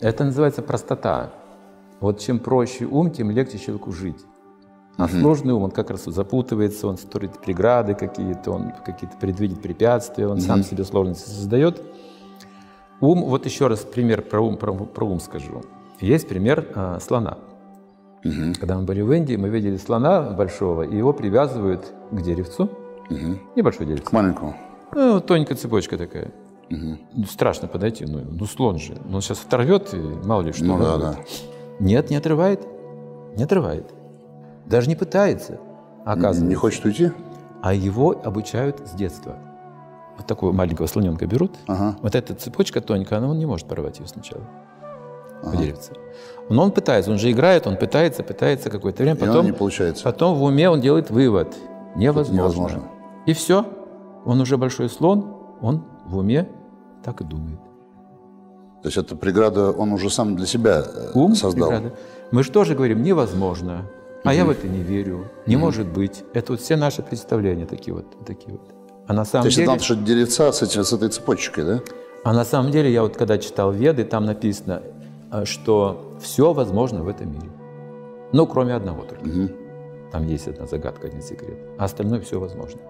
Это называется простота. Вот чем проще ум, тем легче человеку жить. А угу. сложный ум, он как раз запутывается, он строит преграды какие-то, он какие-то предвидит препятствия, он угу. сам себе сложности создает. Ум, вот еще раз пример про ум, про, про ум скажу. Есть пример э, слона. Угу. Когда мы были в Индии, мы видели слона большого, и его привязывают к деревцу. Угу. Небольшой деревце. К маленькому. Ну, тоненькая цепочка такая. Угу. страшно подойти, ну, ну слон же. Ну, он сейчас оторвет, и мало ли что. Ну, да, да. Нет, не отрывает. Не отрывает. Даже не пытается, оказывается. Не хочет уйти? А его обучают с детства. Вот такого маленького слоненка берут. Ага. Вот эта цепочка тоненькая, она, он не может порвать ее сначала. Ага. Деревце. Но он пытается, он же играет, он пытается, пытается какое-то время. Потом, не получается. Потом в уме он делает вывод. Невозможно. невозможно. И все. Он уже большой слон, он в уме так и думает. То есть эта преграда он уже сам для себя э, Ум создал? Преграда. Мы же тоже говорим, невозможно, а угу. я в это не верю, не угу. может быть. Это вот все наши представления такие вот. Такие вот. А на самом То есть деле... это надо деревца с, этим, с этой цепочкой, да? А на самом деле, я вот когда читал Веды, там написано, э, что все возможно в этом мире. Ну, кроме одного только. Угу. Там есть одна загадка, один секрет. А остальное все возможно.